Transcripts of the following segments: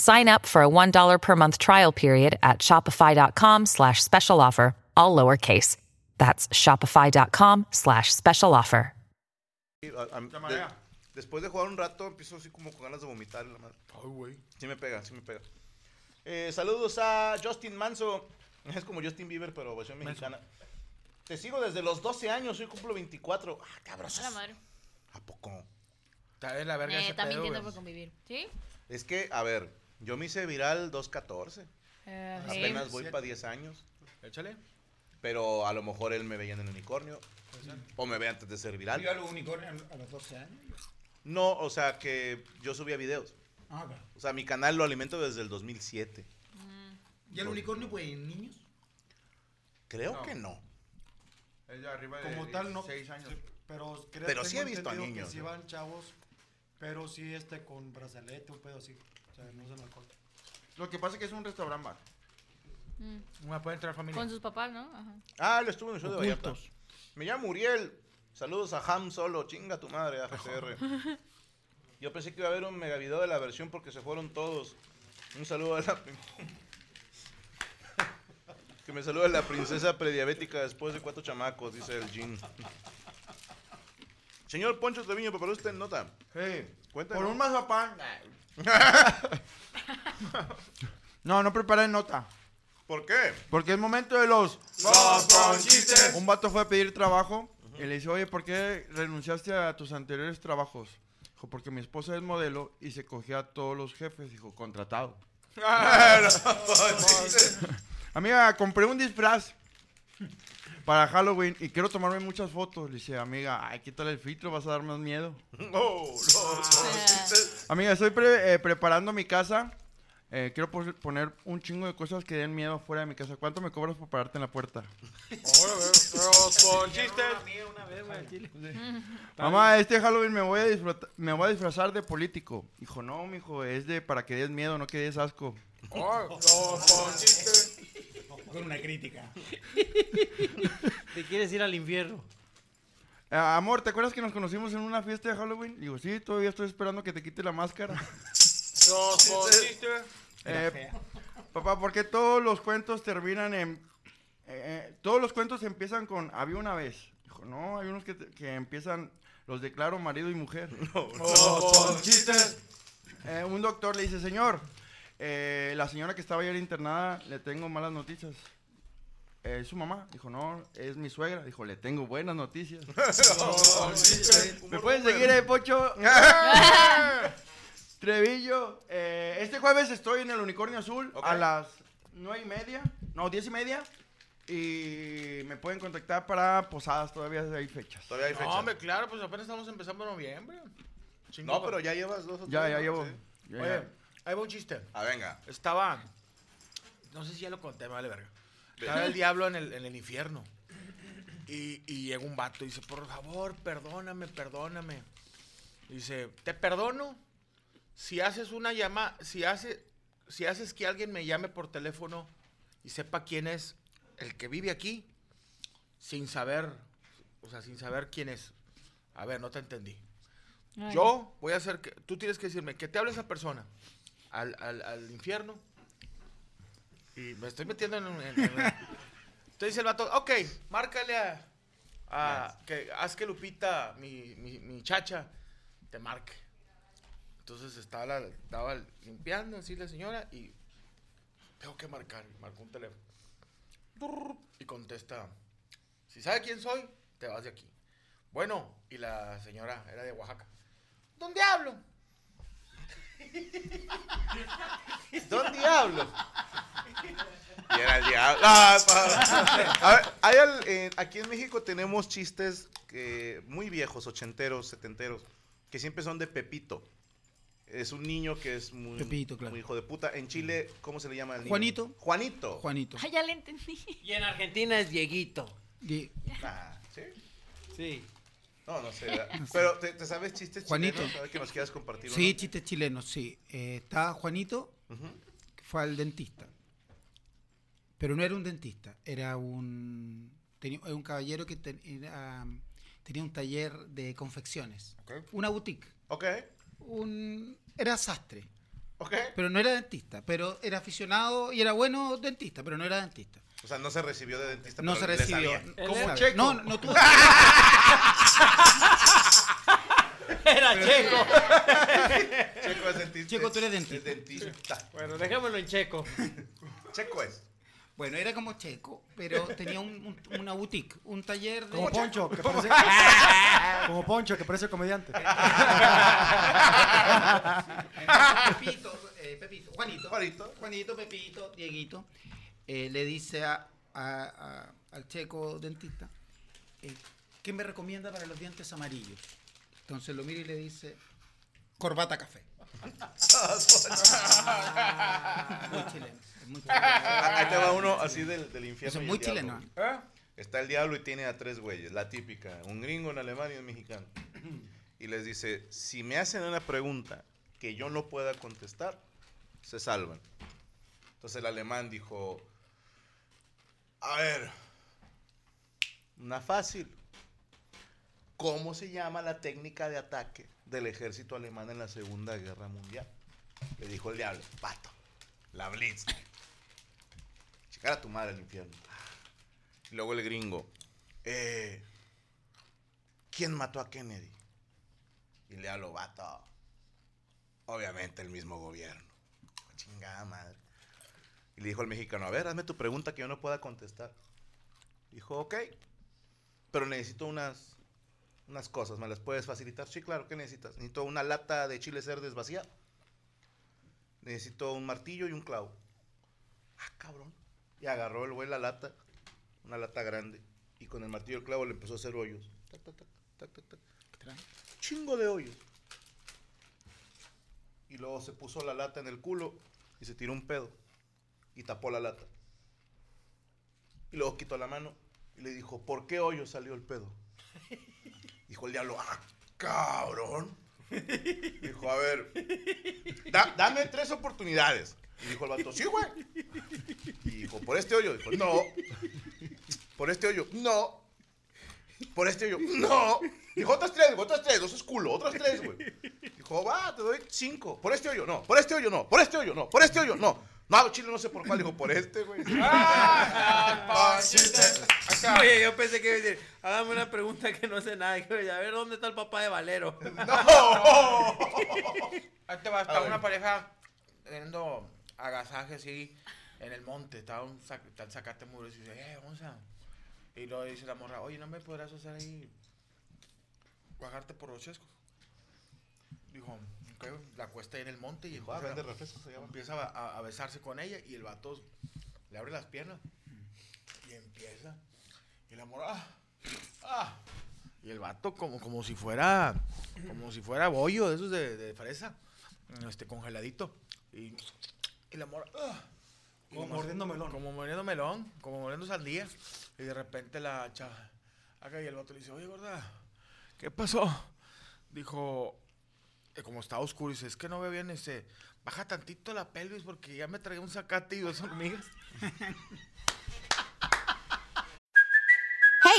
Sign up for a $1 per month trial period at shopify.com slash special offer, all lowercase. That's shopify.com slash special offer. A- a- de- después de jugar un rato, empiezo así como con ganas de vomitar. la madre. Ay, güey. Sí me pega, sí me pega. Eh, saludos a Justin Manso. Es como Justin Bieber, pero versión mexicana. Te sigo desde los 12 años, hoy cumplo 24. Ah, cabrón. A la madre. ¿A poco? Está de la verga Eh, ese está pedo, mintiendo güey. por convivir. ¿Sí? Es que, a ver, yo me hice viral 2.14. Eh, sí. Apenas voy para 10 años. Échale. Pero a lo mejor él me veía en el unicornio. O me ve antes de ser viral. Yo a los unicornios a los 12 años. No, o sea que yo subía videos. Ah. O sea, mi canal lo alimento desde el 2007. ¿Y el unicornio, pues, en niños? Creo No. que no. Es de arriba de Como tal, no. 6 años. sí, pero creo- Pero sí he visto entendido niños, Que sí van chavos, pero sí este con brazalete, un pedo así. Sea, no. Lo que pasa es que es un restaurante bar. Mm. Una puede entrar familia. Con sus papás, ¿no? Ajá. Ah, él estuvo en el show de Vallarta. Me llamo Muriel. Saludos a Ham Solo. Chinga tu madre, AGCR. Yo pensé que iba a haber un mega video de la versión porque se fueron todos. Un saludo a la... que me saluda la princesa prediabética después de cuatro chamacos, dice el Jin. Señor Poncho Treviño, ¿preparó usted nota? Sí. Cuéntanos. Por un mazapán. no, no preparé nota. ¿Por qué? Porque es momento de los... Un vato fue a pedir trabajo y le dice, oye, ¿por qué renunciaste a tus anteriores trabajos? Dijo, porque mi esposa es modelo y se cogía a todos los jefes. Dijo, contratado. Amiga, compré un disfraz para Halloween y quiero tomarme muchas fotos. Le dice, amiga, ay, quítale el filtro, vas a dar más miedo. Oh, no, no, chistes. Amiga, estoy pre- eh, preparando mi casa. Eh, quiero poner un chingo de cosas que den miedo fuera de mi casa. ¿Cuánto me cobras por pararte en la puerta? Con chistes. Mamá, este Halloween me voy, a me voy a disfrazar de político. Dijo, no, mijo, es de para que des miedo, no que des asco. Con chistes. Con una crítica. Te quieres ir al infierno. Eh, amor, ¿te acuerdas que nos conocimos en una fiesta de Halloween? Digo, sí, todavía estoy esperando que te quite la máscara. Chistes. Eh, papá, ¿por qué todos los cuentos terminan en... eh, eh, todos los cuentos empiezan con había una vez? Dijo, no, hay unos que, te- que empiezan, los declaro marido y mujer. Con chistes. Eh, un doctor le dice, señor, eh, la señora que estaba ayer internada, le tengo malas noticias. Eh, ¿Es su mamá? Dijo, no, es mi suegra. Dijo, le tengo buenas noticias. ¿Me pueden seguir, eh, Pocho? Trevillo, eh, este jueves estoy en el Unicornio Azul Ok. a las nueve y media, no, diez y media. Y me pueden contactar para posadas, todavía hay fechas. Todavía hay fecha. pues, No, hombre, claro, pues apenas estamos empezando noviembre. Chingo, No, pero ya llevas dos o Ya, tres, ya ¿no? llevo. Sí. ya, Oye, ya. Ahí va un chiste. Ah, venga. Estaba. No sé si ya lo conté, me vale verga. Estaba el diablo en el, en el infierno. Y, y llega un vato y dice: Por favor, perdóname, perdóname. Dice: Te perdono si haces una llama. Si, hace, si haces que alguien me llame por teléfono y sepa quién es el que vive aquí, sin saber. O sea, sin saber quién es. A ver, no te entendí. Ay. Yo voy a hacer que. Tú tienes que decirme que te hable esa persona al, al, al infierno. Y me estoy metiendo en un. en- en- Entonces dice el vato, ok, márcale a. a- que, haz que Lupita, mi, mi, mi chacha, te marque. Entonces estaba, la- estaba limpiando así la señora y. Tengo que marcar. y Marcó un teléfono. Y contesta: Si sabe quién soy, te vas de aquí. Bueno, y la señora era de Oaxaca. ¿Dónde hablo? ¿Dónde hablo? Y era el diablo. Ah, pa- A ver, hay al- eh, aquí en México tenemos chistes que, muy viejos, ochenteros, setenteros, que siempre son de Pepito. Es un niño que es muy, Pepito, claro. muy hijo de puta. En Chile, ¿cómo se le llama al niño? Juanito. Juanito. Juanito. Ay, ya le entendí. Y en Argentina es Dieguito. Die- Ah, ¿sí? Sí. No, no sé. Pero, ¿te, te sabes chistes Juanito. chilenos? ¿Sabes que nos quieras compartir Sí, uno? chistes chilenos, sí. Eh, está Juanito, que fue al dentista. Pero no era un dentista, era un, tenía, era un caballero que ten- era, tenía un taller de confecciones. Ok. Una boutique. Ok, Un, era sastre, ok. pero no era dentista. Pero era aficionado y era bueno dentista, pero no era dentista. O sea, no se recibió de dentista. No se recibió. ¿Cómo Checo? No, no tuvo. Era Checo. Checo es dentista. Checo, tú eres es- dentista. es dentista. Bueno, dejémoslo en Checo. Checo es. Bueno, era como Checo, pero tenía un- un- una boutique, un taller de. Como Poncho, que parece. como Poncho, que parece comediante. Pepito, eh, Pepito, Juanito, Juanito. Juanito, Pepito, Dieguito, eh, le dice a, a- a- al checo dentista, eh, ¿qué me recomienda para los dientes amarillos? Entonces lo mira y le dice, corbata café. muy chileno, es muy chileno. Ah, Ahí te va uno así del, del infierno. Eso es y muy el chileno. ¿Eh? Está el diablo y tiene a tres güeyes, la típica. Un gringo, un alemán y un mexicano. Y les dice, si me hacen una pregunta que yo no pueda contestar, se salvan. Entonces el alemán dijo, a ver, una fácil. ¿Cómo se llama la técnica de ataque del ejército alemán en la Segunda Guerra Mundial? Le dijo el diablo, pato, la Blitz. Checar a tu madre al infierno. Y luego el gringo, eh, ¿quién mató a Kennedy? Y le diablo, vato, obviamente el mismo gobierno. Chingada madre. Y le dijo al mexicano, a ver, hazme tu pregunta que yo no pueda contestar. Dijo, ok, pero necesito unas, unas cosas, ¿me las puedes facilitar? Sí, claro, ¿qué necesitas? Necesito una lata de chile cerdes vacía. Necesito un martillo y un clavo. Ah, cabrón. Y agarró el güey la lata, una lata grande, y con el martillo y el clavo le empezó a hacer hoyos. Tac, tac, tac, tac, tac, tac. Chingo de hoyos. Y luego se puso la lata en el culo y se tiró un pedo y tapó la lata. Y luego quitó la mano y le dijo, ¿por qué hoyo salió el pedo? Dijo el diablo, ah, cabrón. Dijo, a ver, da- dame tres oportunidades. Y dijo el vato, sí, güey. Y dijo, ¿por este hoyo? Dijo, no. ¿Por este hoyo? No. ¿Por este hoyo? No. Dijo, otras tres, güey, otras tres, dos es culo, otras tres, güey. Dijo, va, te doy cinco. ¿Por este hoyo? No. ¿Por este hoyo? No. ¿Por este hoyo? No. ¿Por este hoyo? No. No, chile, no sé por cuál. Dijo, por este, güey. Oye, yo pensé que iba a decir, hágame una pregunta que no sé nada. Y yo, A ver, ¿dónde está el papá de Valero? ¡No! Ahí te va, estaba una pareja teniendo agasaje así en el monte. Estaba un sac está el zacate muros y dice, eh, vamos a. Y luego dice la morra, oye, ¿no me podrás hacer ahí bajarte por los chescos? Dijo, ok, la cuesta ahí en el monte y Dijo, ah, empieza- vende refrescos, se llama. empieza a, a- a besarse con ella y el vato le abre las piernas y empieza. Y la morra, ah, ah. Y el vato como, como si fuera, como si fuera bollo de esos de, de fresa, este, congeladito. Y, y la morra, ah. Y Como mordiendo melón. Como mordiendo melón, como mordiendo sandía. Y de repente la chava, acá y el vato le dice, oye, gorda, ¿qué pasó? Dijo, eh, como estaba oscuro, dice, es que no veo bien, este, baja tantito la pelvis porque ya me traía un zacate y dos hormigas.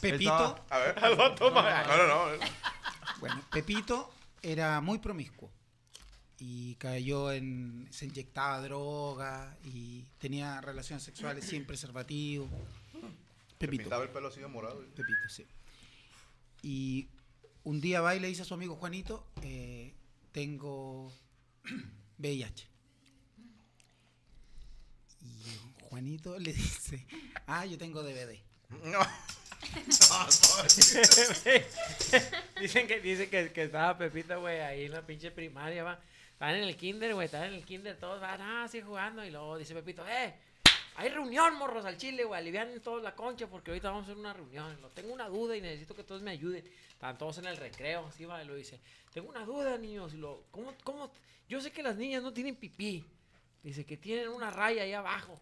Pepito. A ver. No, no, no. Bueno, Pepito era muy promiscuo y cayó en. se inyectaba droga y tenía relaciones sexuales sin preservativo. Se Pepito. pintaba el pelo así de morado. Pepito, sí. Y un día va y le dice a su amigo Juanito: eh, Tengo VIH. Y Juanito le dice: Ah, yo tengo DVD. No. dicen que, dicen que, que estaba Pepito, güey, ahí en la pinche primaria, va. Estaban en el kinder, güey, estaban en el kinder, todos van ah, así jugando. Y luego dice Pepito, eh, hay reunión, morros, al chile, güey, alivianen todos la concha porque ahorita vamos a hacer una reunión. Lo, tengo una duda y necesito que todos me ayuden. Estaban todos en el recreo, así va, y lo dice, tengo una duda, niños. Y lo, ¿cómo, cómo? Yo sé que las niñas no tienen pipí. Dice que tienen una raya ahí abajo.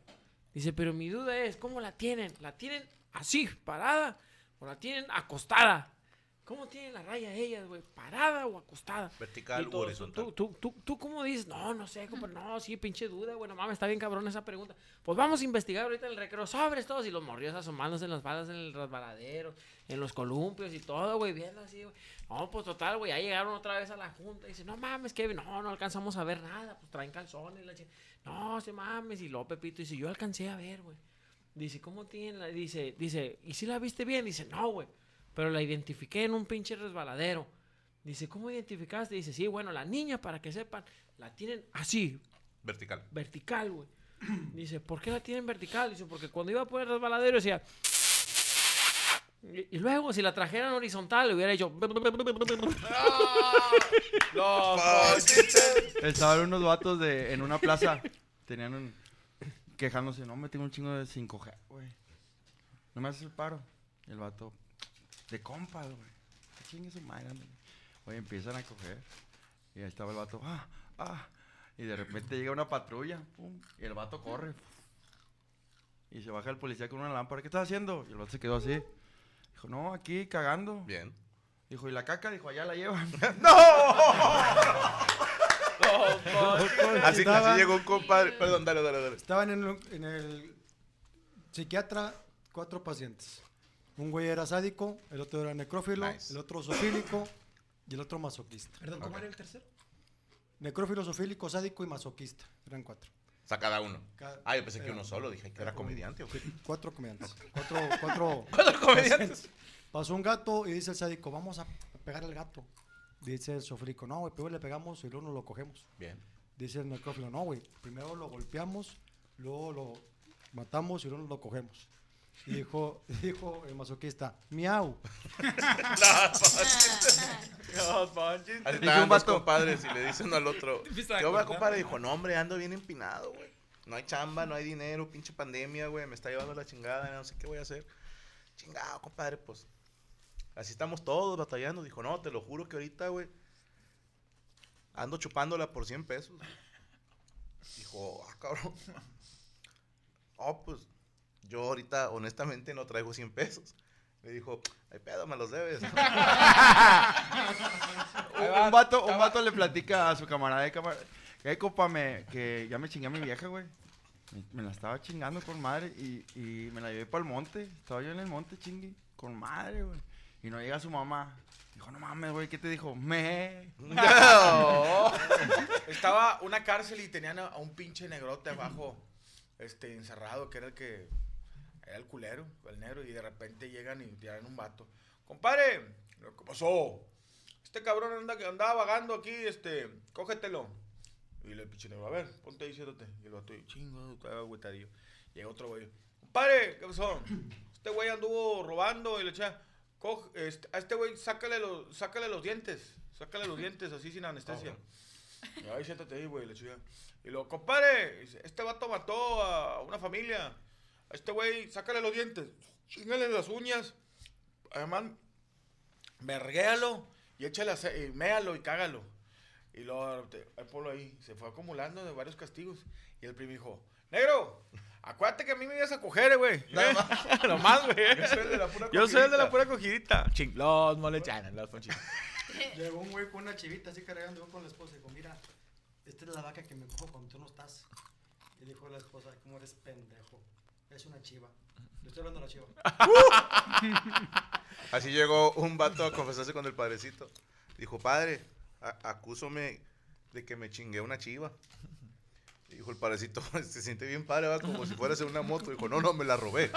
Dice, pero mi duda es, ¿cómo la tienen? ¿La tienen así, parada? ¿O la tienen acostada? ¿Cómo tienen la raya ellas, güey? ¿Parada o acostada? Vertical todos, horizontal. ¿Tú, tú, tú, tú cómo dices? No, no sé, compa, no, sí, pinche duda, güey, no mames, está bien cabrón esa pregunta. Pues vamos a investigar ahorita en el recreo, sobres todos, y los morrios asomándose en las balas, en el resbaladero, en los columpios y todo, güey, viendo así, güey. No, pues total, güey, ya llegaron otra vez a la junta y dice, no mames, Kevin, no, no alcanzamos a ver nada, pues traen calzones, la No, se mames, y luego Pepito dice, yo alcancé a ver, güey. Dice, ¿cómo tiene la? Dice, dice, ¿y si la viste bien? Dice, no, güey. Pero la identifiqué en un pinche resbaladero. Dice, ¿cómo identificaste? Dice, sí, bueno, la niña, para que sepan, la tienen así, Vertical. vertical, güey. Dice, ¿por qué la tienen vertical? Dice, porque cuando iba por el resbaladero decía. Y, y luego, si la trajeran horizontal, le hubiera hecho. Los Estaban unos vatos de, en una plaza. Tenían un. Quejándose, no, me tengo un chingo de 5G, güey. No me haces el paro. Y el vato, de compas, güey. Chingue su madre. Oye, empiezan a coger. Y ahí estaba el vato, ah, ah. Y de repente llega una patrulla, pum. Y el vato corre. Y se baja el policía con una lámpara. ¿Qué estás haciendo? Y el vato se quedó así. Dijo, no, aquí cagando. Bien. Dijo, ¿y la caca? Dijo, allá la llevan. Así, así llegó un compadre. Perdón, dale, dale, dale. Estaban en el, en el psiquiatra cuatro pacientes. Un güey era sádico, el otro era necrófilo, Nice. el otro zoofílico y el otro masoquista. Perdón, ¿cómo era el tercero? Necrófilo, zoofílico, sádico y masoquista. Eran cuatro. O sea, cada uno. Cada- Ah, yo pensé que uno solo. Dije que era comediante. ¿o qué? Cuatro comediantes. Cuatro, cuatro, ¿Cuatro comediantes? Pasó un gato y dice el sádico, vamos a pegar al gato. Dice el zoofílico, no, güey, primero le pegamos y luego nos lo cogemos. Bien. Dice el necrófilo, no, güey, primero lo golpeamos, luego lo matamos y luego nos lo cogemos. Y dijo, dijo el masoquista, miau. Así Dice estaban un dos vato. compadres y le dicen al otro. ¿Qué va, compadre? Dijo, no, hombre, ando bien empinado, güey. No hay chamba, no hay dinero, pinche pandemia, güey. Me está llevando la chingada, no sé qué voy a hacer. Chingado, compadre, pues. Así estamos todos batallando. Dijo, no, te lo juro que ahorita, güey. Ando chupándola por 100 pesos. Dijo, ah, cabrón. Oh, pues. Yo ahorita, honestamente, no traigo 100 pesos. Le dijo, ay, pedo, me los debes. Un, un vato, un vato le platica a su camarada de cámara. Que compa, me, que ya me chingué a mi vieja, güey. Me, me la estaba chingando con madre y, y me la llevé para el monte. Estaba yo en el monte chingue con madre, güey. Y no llega su mamá. Dijo, no mames, güey, ¿qué te dijo? Me. No. Estaba una cárcel y tenían a, un pinche negrote abajo, este, encerrado, que era el que Era el culero, el negro, y de repente llegan y tiran un vato. Compadre, ¿qué pasó? Este cabrón anda, andaba vagando aquí, este, cógetelo. Y le pinche negro, a ver, ponte ahí, siéntate. Y el vato, chingo, estaba agüetadillo. Llega otro güey, compadre, ¿qué pasó? Este güey anduvo robando y le echa, "Coge- este, a este güey sácale los, sácale los dientes, sácale los dientes así sin anestesia. Y ahí siéntate ahí, güey, le echa. Y luego, compadre, este vato mató a una familia. A este güey, sácale los dientes, chingale las uñas. Además, verguéalo y échale, y méalo y cágalo. Y luego, ahí ponlo ahí. Se fue acumulando de varios castigos. Y el primo dijo, negro, acuérdate que a mí me ibas a coger, eh, güey. Nada más. Güey. Yo soy el de la pura Yo soy el de la cogidita. pura cogidita. Ching, los molechanas, los ponchitos. Llegó un güey con una chivita así cargando yo con la esposa y dijo, mira, esta es la vaca que me cojo cuando tú no estás. Y dijo la esposa, ¿cómo eres pendejo? Es una chiva. Le estoy hablando a la chiva. Así llegó un vato a confesarse con el padrecito. Dijo, padre, acúsome de que me chingué una chiva. Dijo el padrecito, se siente bien padre, va como si fueras en una moto. Dijo, no, no, me la robé.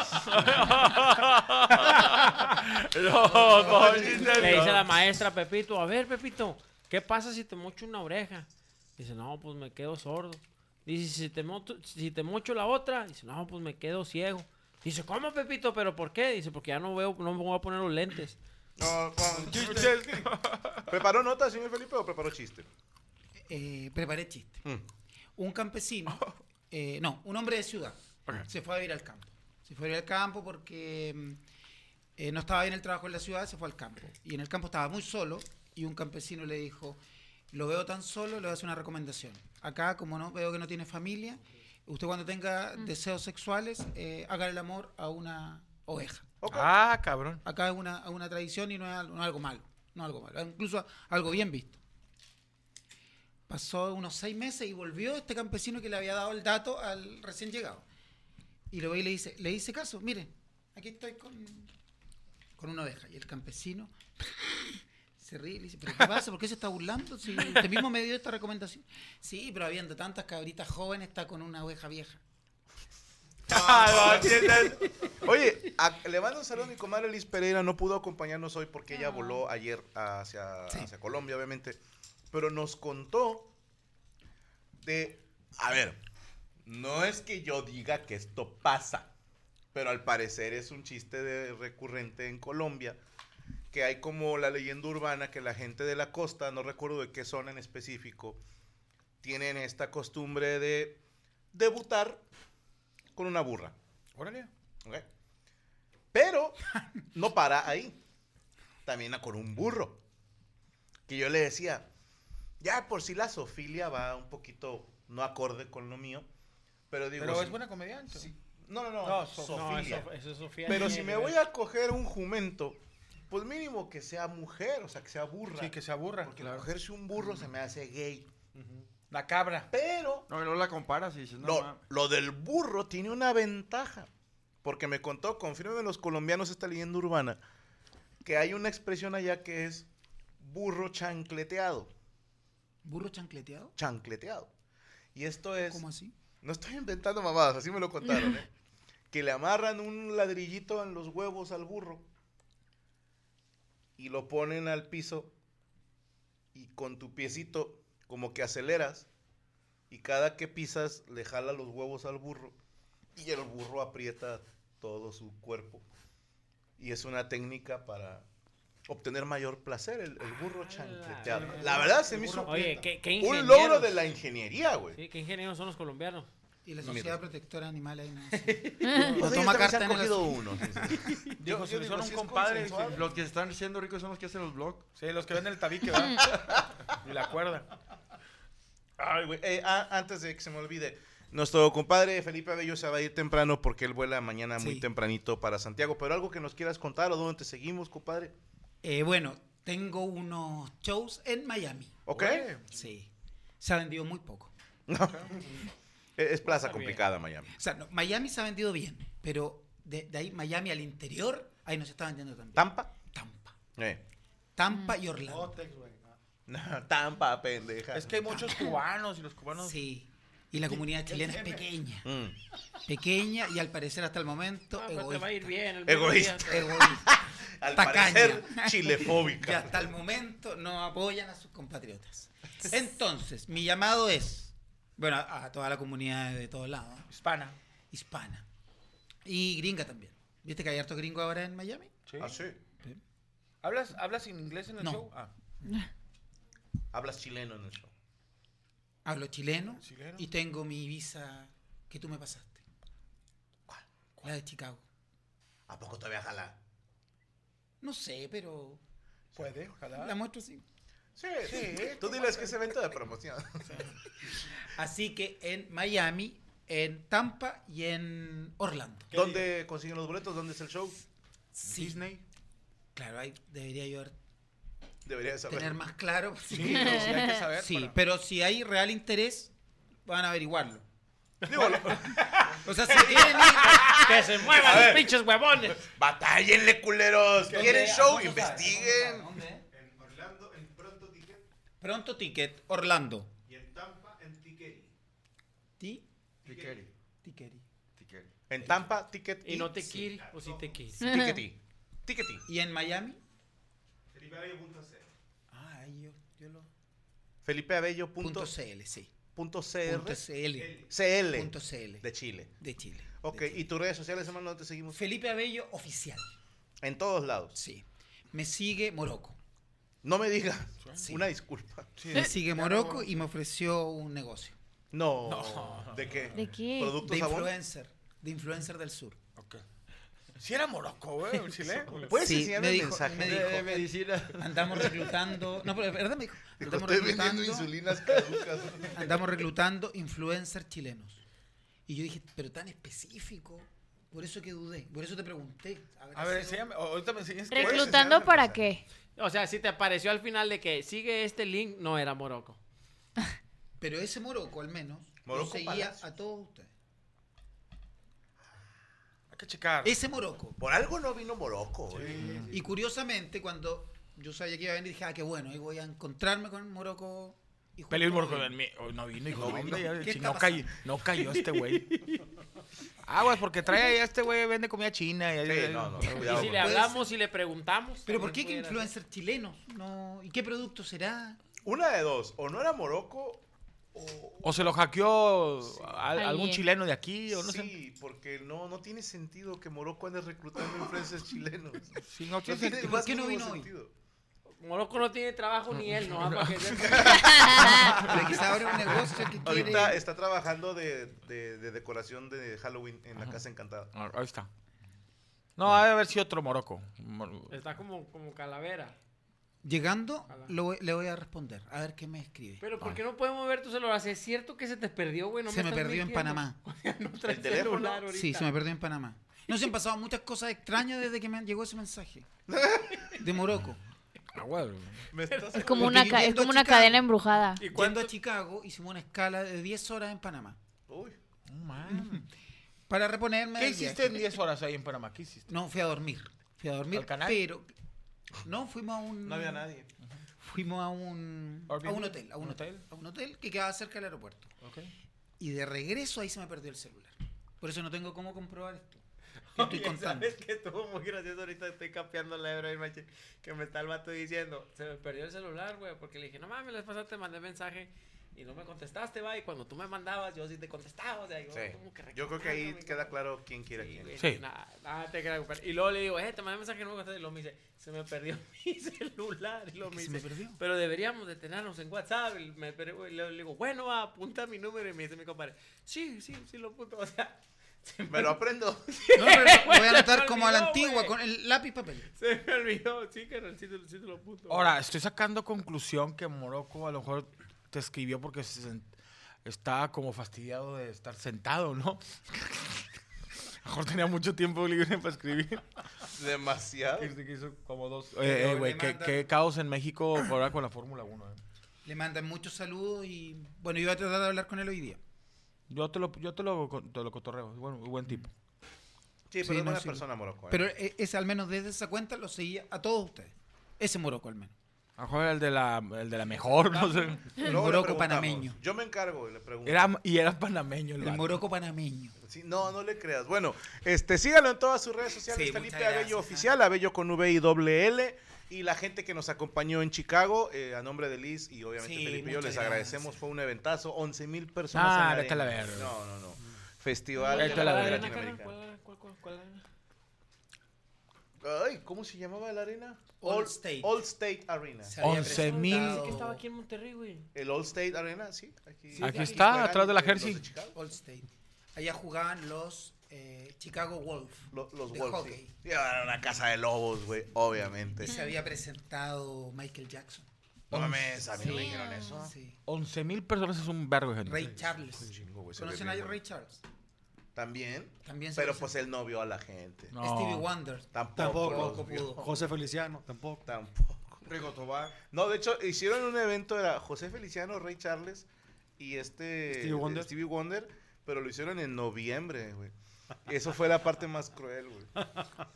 Le dice la maestra a Pepito, a ver, Pepito, ¿qué pasa si te mocho una oreja? Dice, no, pues me quedo sordo. Dice, si te, moto- si te mocho la otra, dice, no, pues me quedo ciego. Dice, ¿cómo, Pepito? ¿Pero por qué? Dice, porque ya no veo, no me voy a poner los lentes. No, con chiste. ¿Preparó nota, señor Felipe, o preparó chiste? Eh, preparé chiste. Mm. Un campesino, eh, no, un hombre de ciudad, se fue a vivir al campo. Se fue a vivir al campo porque mm, eh, no estaba bien el trabajo en la ciudad, se fue al campo. Y en el campo estaba muy solo y un campesino le dijo, lo veo tan solo, le voy a hacer una recomendación. Acá, como no veo que no tiene familia, usted cuando tenga deseos sexuales, eh, haga el amor a una oveja. Ah, cabrón. Acá es una, una tradición y no es, no es algo malo. No es algo malo. Incluso algo bien visto. Pasó unos seis meses y volvió este campesino que le había dado el dato al recién llegado. Y lo ve y le dice, le hice caso, mire, aquí estoy con, con una oveja. Y el campesino se ríe y le dice, ¿pero qué pasa? ¿Por qué se está burlando? Si usted mismo me dio esta recomendación. Sí, pero habiendo tantas cabritas jóvenes, está con una oveja vieja. Ah, Oye, a- le mando un saludo a mi comadre Liz Pereira. No pudo acompañarnos hoy porque ella voló ayer hacia, hacia Colombia, obviamente. Pero nos contó de. A ver, no es que yo diga que esto pasa, pero al parecer es un chiste de recurrente en Colombia. Que hay como la leyenda urbana que la gente de la costa, no recuerdo de qué zona en específico, tienen esta costumbre de debutar con una burra. Órale. ¿ok? Pero no para ahí. También con un burro. Que yo le decía, ya por si la sofilia va un poquito no acorde con lo mío. Pero digo, Pero sí- es buena comediante. sí. No, no, no. No, so- sofilia. no, eso- eso es Sofía Pero si me voy a coger un jumento, pues mínimo que sea mujer, o sea, que sea burra. Sí, que se aburra. Porque cogerse un burro se me hace gay. La cabra. Pero No, y luego la comparas y dices, no, lo, mames. lo del burro tiene una ventaja. Porque me contó, confirmen los colombianos esta leyenda urbana, que hay una expresión allá que es burro chancleteado. ¿Burro chancleteado? Chancleteado. Y esto es... ¿Cómo así? No estoy inventando mamadas, así me lo contaron, ¿eh? Que le amarran un ladrillito en los huevos al burro y lo ponen al piso y con tu piecito como que aceleras y cada que pisas le jala los huevos al burro y el burro aprieta todo su cuerpo. Y es una técnica para obtener mayor placer, el, el burro chancleteado. La verdad se me hizo Oye, qué, qué un logro de la ingeniería, güey. Sí, qué ingenieros son los colombianos. Y la Mira. Sociedad Protectora de Animales ahí no Pues No ellos toma carta en cogido uno. sí, sí. Dijo, si yo le digo, son un sí compadre. Los que están siendo ricos son los que hacen los vlogs. Sí, los que venden el tabique, ¿verdad? y la cuerda. Ay, güey. Eh, ah, antes de que se me olvide, nuestro compadre Felipe Abello se va a ir temprano porque él vuela mañana muy Sí. tempranito para Santiago. Pero algo que nos quieras contar o dónde te seguimos, compadre. Eh, bueno, tengo unos shows en Miami. ¿Ok? Sí. Se ha vendido muy poco. Es es plaza complicada, Miami. O sea, no, Miami se ha vendido bien, pero de, de ahí Miami al interior, ahí no se está vendiendo tan bien. ¿Tampa? Tampa. Eh. Tampa y Orlando. Güey. Ah. No, Tampa, pendeja. Es que hay muchos cubanos y los cubanos. Sí. Y la comunidad chilena es pequeña. Mm. Pequeña y al parecer hasta el momento Ah, pues te egoísta. va a ir bien. el Egoísta. Egoísta. Al Tacaña. parecer, chilefóbica. Y hasta el momento no apoyan a sus compatriotas. Entonces, mi llamado es, bueno, a, a toda la comunidad de todos lados. Hispana. hispana. Y gringa también. ¿Viste que hay harto gringo ahora en Miami? Ah, sí. ¿Hablas, ¿Hablas inglés en el No. show? Ah. Hablas chileno en el show. Hablo chileno, Chileno. y tengo mi visa que tú me pasaste. ¿Cuál? La de Chicago. ¿A poco todavía jala? No sé, pero Puede, ojalá. la muestro sí. Sí, sí. Tú diles que es evento de promoción. Así que en Miami, en Tampa y en Orlando. ¿Dónde consiguen los boletos? ¿Dónde es el show? Sí. Disney. Claro, ahí debería yo Debería de saber. tener más claro. Sí, sí, hay que saber. Sí, para- pero si hay real interés, van a averiguarlo. Digo, lo- O sea, si quieren ir, Que se muevan los pinches huevones. Batállenle, culeros. ¿Quieren show? Investiguen. En Orlando, en Pronto Ticket Pronto Ticket, Orlando. y en Tampa, en Tiqueri. Ti, Tiqueri. Tiqueri. Tiqueri. En Tampa, ticket Y no te quiere o si te quiere. Tickety. Tickety. ¿Y en Miami? FelipeAbello.cl Ah, yo, yo lo... Felipeabello. Punto CL, sí. Punto CR. Punto CL. CL. Punto CL. De Chile. De Chile. Ok, de Chile. ¿y tus redes sociales, hermano, dónde te seguimos? Felipe Abello Oficial. En todos lados. Sí. Me sigue Morocco. No me digas. Sí. Una disculpa. Me sigue Morocco y me ofreció un negocio. No. ¿De qué? ¿De qué? ¿Productos De influencer. De influencer del sur. Ok. Si era Morocco, güey, el chileno. ¿Puedes Sí, enseñarme me dijo- mensaje? me dijo, De medicina. Andamos reclutando. No, pero verdad me dijo. Dijo, Andamos estoy vendiendo reclutando. insulinas caducas. Andamos reclutando influencers chilenos. Y yo dije, pero tan específico. Por eso que dudé. Por eso te pregunté. A ver, sido- enséñame. Ahorita me enseñas. ¿Reclutando para qué? O sea, si te apareció al final de que sigue este link, no era Morocco. Pero ese Morocco, al menos, Morocco yo seguía Palacio. a todos ustedes. Que checar. Ese Morocco. Por algo no vino Morocco. güey. Y curiosamente, cuando yo sabía que iba a venir, dije, ah, qué bueno, ahí voy a encontrarme con Morocco. Y el no Morocco. vino. en mí- oh, No vino, hijo. No No, vino. hombre, ya- ¿Qué chi- está no, cayó, no cayó este güey. Ah, güey, porque trae ahí a este güey, vende comida china. Y Sí, no, no, Y cuidado. si con- le hablamos y le preguntamos. Pero ¿por qué que pudiera influencers chilenos? No, ¿Y qué producto será? Una de dos. O no era Morocco O se lo hackeó a- algún chileno de aquí, o no sé. sí, porque no, no tiene sentido que Morocco ande reclutando influencers chilenos. Sí, no, sí, tiene ¿y el por más qué no vino hoy? sentido. Morocco no tiene trabajo ni él, no para que Pero quizá abre un negocio que quiere... Ahorita está trabajando de, de- de decoración de Halloween en la Casa Encantada. Ah, Ahí está. No, de haber sido otro Morocco. Mor- Está como, como calavera. Llegando, Ojalá. lo voy- le voy a responder, a ver qué me escribe. Pero ¿por qué no podemos ver tu celular? Si es cierto que se te perdió, güey. No se me perdió en. Panamá. no traes ¿El teléfono? Sí, se me perdió en Panamá. No se han pasado muchas cosas extrañas desde que me llegó ese mensaje. De Morocco. Ah, estás- Es como una, ca- es como una Chicago- cadena embrujada. ¿Y cuánto? a Chicago, hicimos una escala de 10 horas en Panamá. Uy, No, man. Para reponerme ¿Qué hiciste viaje. en 10 horas ahí en Panamá? ¿Qué hiciste? No, fui a dormir. Fui a dormir, ¿Al canal? pero... No, fuimos a un... no había nadie. Fuimos a un... A un hotel. A un ¿Un hotel. hotel? A un hotel que quedaba cerca del aeropuerto. Ok. Y de regreso ahí se me perdió el celular. Por eso no tengo cómo comprobar esto. Que estoy contando. ¿Sabes que estuvo muy gracioso? Ahorita estoy capeando la hebra que me está el vato diciendo, se me perdió el celular, güey, porque le dije, no mames, la vez pasada te mandé mensaje y no me contestaste, va, y cuando tú me mandabas, yo sí te contestaba, o sea, yo Sí. como que Yo creo que ahí queda como- claro quién quiere a Sí, quién. güey, Sí. Nada, nada te queda Y luego le digo, eh, te mandé mensaje y no me contestaste. Y luego me dice, se me perdió mi celular. Y luego ¿Que me se dice, me perdió? pero deberíamos de tenernos en WhatsApp. Y me perdió, y luego le digo, bueno, va, apunta mi número. Y me dice mi compadre, sí, sí, sí lo apunto. O sea, se Me lo aprendo. No, pero voy a Se anotar como a la antigua, con el lápiz papel. Se me olvidó, sí, carnal, sí, te, sí te lo apunto. Ahora, estoy sacando conclusión que Morocco a lo mejor te escribió porque se sent- estaba como fastidiado de estar sentado, ¿no? A lo mejor tenía mucho tiempo libre para escribir. Demasiado. Que- que hizo como dos. Pero Eh, eh, le güey, qué, caos en México ahora con la Fórmula 1. eh. Le mandan muchos saludos y bueno, yo voy a tratar de hablar con él hoy día. Yo te lo, yo te lo, te lo cotorreo. Bueno, buen tipo. Sí, pero Sí, es sí. persona, Morocco. ¿eh? Pero e- ese al menos desde esa cuenta lo seguía a todos ustedes. Ese Morocco al menos. A lo mejor el de la, el de la mejor, no sé. El Luego le moroco preguntamos. panameño. Yo me encargo y le pregunto. Era, y era panameño el El vato. moroco panameño. Sí, no, no le creas. Bueno, este, síganlo en todas sus redes sociales. Sí, Felipe muchas Abello Oficial, Abello con V y doble L. Y la gente que nos acompañó en Chicago, eh, a nombre de Liz y obviamente Sí, Felipe y yo, muchas les gracias. agradecemos. Fue un eventazo, 11 mil personas. Ah, en la vete a la arena. verga. No, no, no. Festival Vete de a la la verga. Latinoamericana. ¿Cuál, cuál, cuál arena? Ay, ¿cómo se llamaba la arena? All State. All State Arena. Se había 11,000. presentado Que estaba aquí en Monterrey, güey. El All State Arena, sí. Aquí, Aquí está, juegan atrás de la los Jersey. de Chicago. All State. Allá jugaban los eh, Chicago Wolf. Lo- Los de Wolves. hockey. sí. Sí, Era una casa de lobos, güey, obviamente. Y se había presentado Michael Jackson. No mames, a mí no me Sí. dijeron eso. Sí. 11 mil personas es un vergo gente. Ray Charles. Un chingo, güey, se ¿Conocen a bien, Ray. Charles? También. También se Pero presentó. pues él no vio a la gente. No. Stevie Wonder. Tampoco. Pudo. José Feliciano, tampoco. Tampoco. Rigo Tobar. No, de hecho, hicieron un evento, era José Feliciano, Ray Charles y este... Stevie Wonder. Stevie Wonder, pero lo hicieron en noviembre, güey. Y eso fue la parte más cruel, güey.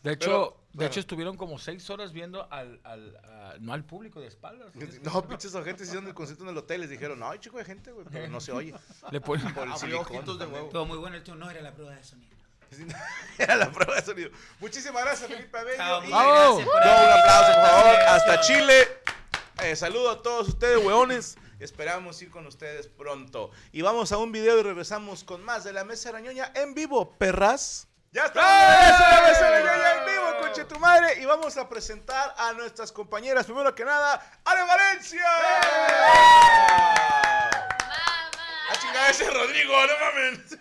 De hecho, De bueno. hecho estuvieron como seis horas viendo al, al a- no al público de espaldas. No, pinches agentes hicieron el concierto en el hotel. Les dijeron, no, hay chico de gente, güey, pero no se oye. Le ponen Por el silicón ojitos de huevo. Todo muy bueno el show. No era la prueba de sonido. Era la prueba de sonido. Muchísimas gracias, Felipe Abello. Chao, Y- muchas ¡Bravo! gracias No, por un aplauso, por favor. Hasta Chile. Eh, saludo a todos ustedes, weones. Esperamos ir con ustedes pronto. Y vamos a un video y regresamos con más de la Mesa Arañoña en vivo, perras. ¡Ya está! la Mesa Arañoña en vivo, conche tu madre! Y vamos a presentar a nuestras compañeras. Primero que nada, ¡Ale Valencia! ¡Ah, chingada, ese es Rodrigo! ¡No mames!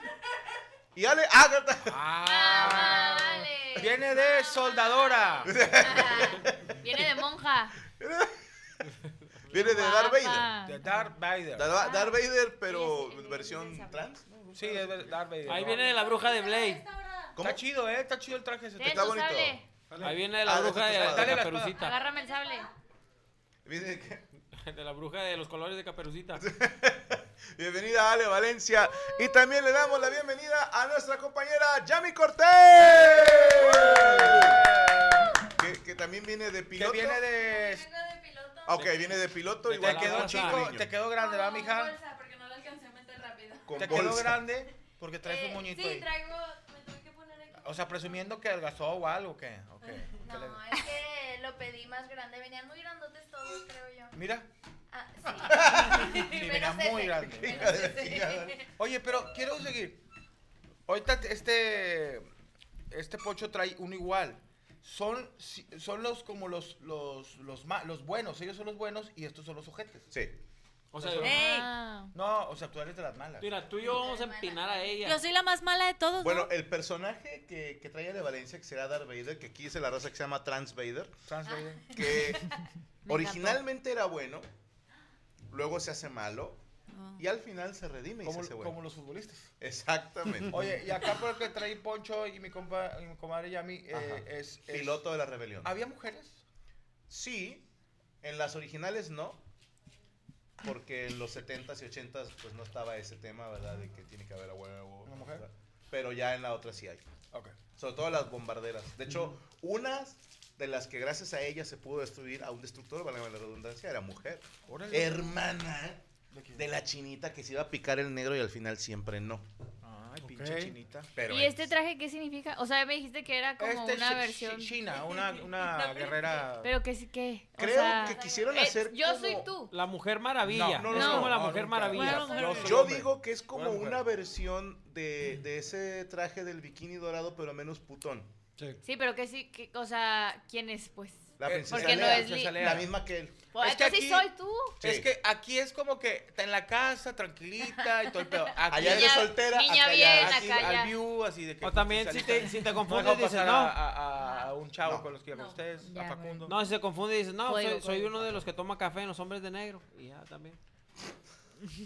Y Ale, ¡ah! Ah, viene de soldadora. Viene de monja. Viene de Darth Vader. De Darth Vader. Darth Darth Vader, pero versión trans. Sí, es Darth Vader. Ahí viene de la bruja de Blade. ¿Cómo? Está chido, eh. Está chido el traje. ese. Está bonito. sable. Ahí viene de la Ah, bruja de, de la espada. Caperucita. Agárrame el sable. Viene que- De la bruja de los colores de Caperucita. Bienvenida Ale Valencia. Y también le damos la bienvenida a nuestra compañera Yami Cortés. Que, que también viene de Que piloto. viene de. Ok, viene de piloto. Te igual Te que quedó chico, niño. te quedó grande, ¿verdad, mija? porque no lo alcancé a meter rápido. Con Te quedó grande porque traes un moñito Sí, ahí. traigo. O sea, presumiendo que adelgazó o algo, ¿qué? ¿Qué No, le- es que lo pedí más grande. Venían muy grandotes todos, creo yo. Mira, Ah, sí. Sí, Menos venía muy ese. grande. Menos Hija de ese. chingada. Oye, pero quiero seguir. Ahorita este este pocho trae uno igual. Son son los como los los los ma- los buenos, ellos son los buenos y estos son los ojetes. Sí. O sea, Ey. No, o sea, tú eres de las malas. mira, tú y yo vamos a empinar a ella. Yo soy la más mala de todos. Bueno, ¿no? el personaje que, que trae Ale Valencia, que será Darth Vader, que aquí es la raza que se llama Trans Vader, Trans Vader. que Me originalmente era bueno, luego se hace malo Ah. y al final se redime y Como, se hace bueno. como los futbolistas. Exactamente. Oye, y acá por el que trae Poncho y mi compa, y mi comadre Yami eh, es- Piloto de la rebelión. ¿Había mujeres? Sí, en las originales no, porque en los 70s y 80s pues no estaba ese tema, ¿verdad? De que tiene que haber a huevo. ¿Una mujer? Pero ya en la otra sí hay. Ok. Sobre todo las bombarderas. De hecho, unas de las que gracias a ella se pudo destruir a un destructor, valga la redundancia, era mujer. Órale. Hermana de la chinita que se iba a picar el negro y al final siempre no. Ay, pinche Ok. chinita. Pero ¿Y este traje qué significa? O sea, me dijiste que era como Este una versión. China, una, una guerrera. Pero que sí que. o Creo sea, que quisieron eh, hacer Yo como- soy tú. La Mujer Maravilla. No, no, es no, como la Mujer nunca. Maravilla. Bueno, Yo digo que es como una versión de, de ese traje del bikini dorado, pero menos putón. Sí. Sí, pero que sí, que, o sea, ¿quién es, pues? La Eh, princesa porque no Leia, es li- Princesa Leia. la misma que él. Pues, Es que aquí- sí soy tú. Sí. Es que aquí es como que está en la casa, tranquilita y todo el pedo. Aquí, Allá es de Niña- soltera, niña acá bien, aquí acá ya. al view, así de que. O también si te, si te confundes dices, no. a, a- a un chavo No. con los que No. ustedes, Ya, a Facundo. No, si se confunde dices, no, soy, uno de los que toma café en los hombres de negro. Y ya también.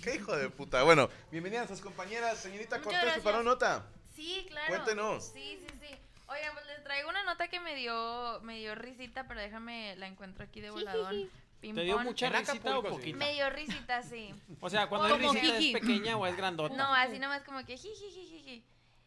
Qué hijo de puta. Bueno, bienvenidas a sus compañeras. Señorita Cortés. ¿preparó nota? Sí, claro. Cuéntenos. Sí, sí, sí. Oigan, pues les traigo una nota que me dio, me dio risita, pero déjame, la encuentro aquí de voladón. ¿Te dio mucha En risita o poquita? Me dio risita, sí. O sea, cuando es risita jiji. es pequeña o es grandota. No, así nomás como que jijijijiji.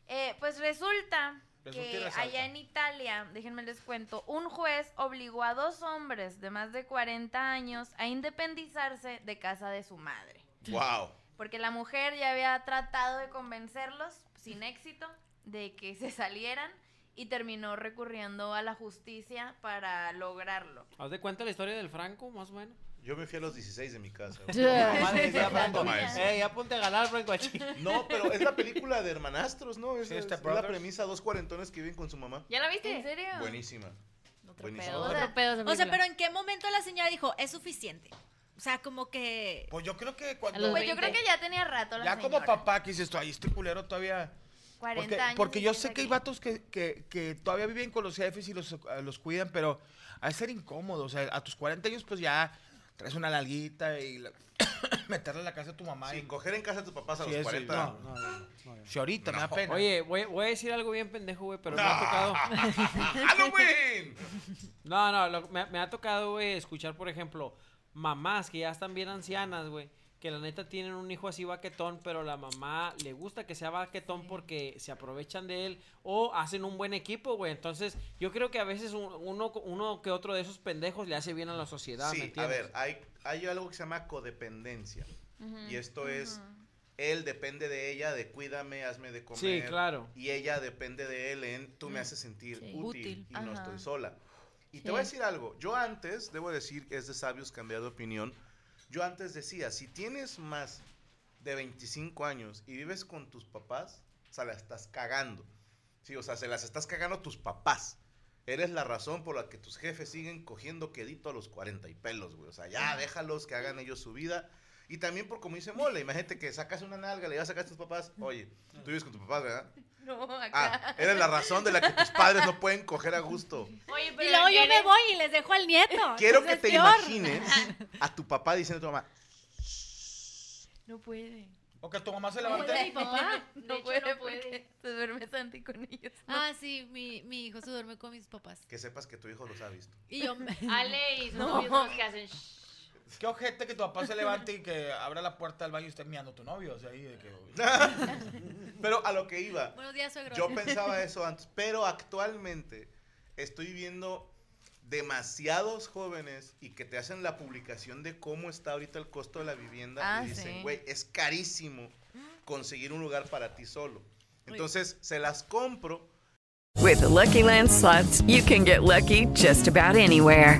Eh, pues resulta que allá en Italia, déjenme les cuento, un juez obligó a dos hombres de más de 40 años a independizarse de casa de su madre. Wow. Porque la mujer ya había tratado de convencerlos, sin éxito, de que se salieran y terminó recurriendo a la justicia para lograrlo. ¿Haz de cuenta la historia del Franco, más o menos? Yo me fui a los 16 de mi casa. Tu mamá le decía a Franco, Toma eso. "Ey, ya ponte a ganar, Franco, aquí". No, pero es la película de hermanastros, ¿no? Es, es- Step es la premisa, dos cuarentones que viven con su mamá. ¿Ya la viste? ¿En serio? Buenísima. Buenísima. pedo. O sea, Otro pedo o sea, pero ¿en qué momento la señora dijo, es suficiente? O sea, como que... Pues yo creo que cuando. Pues yo creo que ya tenía rato la Ya como papá que dices tú, ahí este culero todavía. 40 porque, años Porque yo sé que hay vatos que, que, que todavía viven con los jefes y los, eh, los cuidan, pero de ser incómodo. O sea, a tus 40 años, pues ya traes una larguita y la- meterle a la casa a tu mamá. Sí, y coger en casa de tus papás a Sí, los eso, 40. no, no, no, no. Si ahorita me da pena. Oye, voy, voy a decir algo bien pendejo, güey, pero me ha tocado. ¡Halloween! No, no, lo- me, me ha tocado, güey, escuchar, por ejemplo, mamás que ya están bien ancianas, güey, que la neta tienen un hijo así baquetón, pero la mamá le gusta que sea baquetón porque se aprovechan de él o hacen un buen equipo, güey. Entonces, yo creo que a veces un- uno, uno que otro de esos pendejos le hace bien a la sociedad, ¿me Sí, a entiendes? ver, hay, hay algo que se llama codependencia. Y esto es, él depende de ella, de cuídame, hazme de comer. Sí, claro. Y ella depende de él en, tú me Mm. haces sentir Sí. útil, Útil. y no estoy sola. Y te voy a decir algo, yo antes, debo decir que es de sabios cambiar de opinión, yo antes decía, si tienes más de 25 años y vives con tus papás, o sea, la estás cagando. Sí, o sea, se las estás cagando a tus papás. Eres la razón por la que tus jefes siguen cogiendo quedito a los 40 y pelos, güey. O sea, ya déjalos que hagan ellos su vida. Y también por como dice Mole, imagínate que sacas una nalga, le vas a sacar a tus papás. Oye, tú vives con tus papás, ¿verdad? No, acá. Ah, eres la razón de la que tus padres no pueden coger a gusto. Oye, Y luego yo me voy y les dejo al nieto. Quiero que te peor. imagines a tu papá diciendo a tu mamá, No puede. O que tu mamá se No levante. puede mi papá. No, hecho, puede no porque puede. se duerme Santi con ellos. Ah, sí, mi, mi hijo se duerme con mis papás. que sepas que tu hijo los ha visto. Y yo... Ale y sus No. novios son los que hacen Qué ojete que tu papá se levante y que abra la puerta del baño y esté miando a tu novio. O sea, ahí de que. Pero a lo que iba. Buenos días, suegro. Yo pensaba eso antes, pero actualmente estoy viendo demasiados jóvenes y que te hacen la publicación de cómo está ahorita el costo de la vivienda Ah, y dicen, sí. güey, es carísimo conseguir un lugar para ti solo. Entonces, se las compro. With the Lucky Land slots, you can get lucky just about anywhere.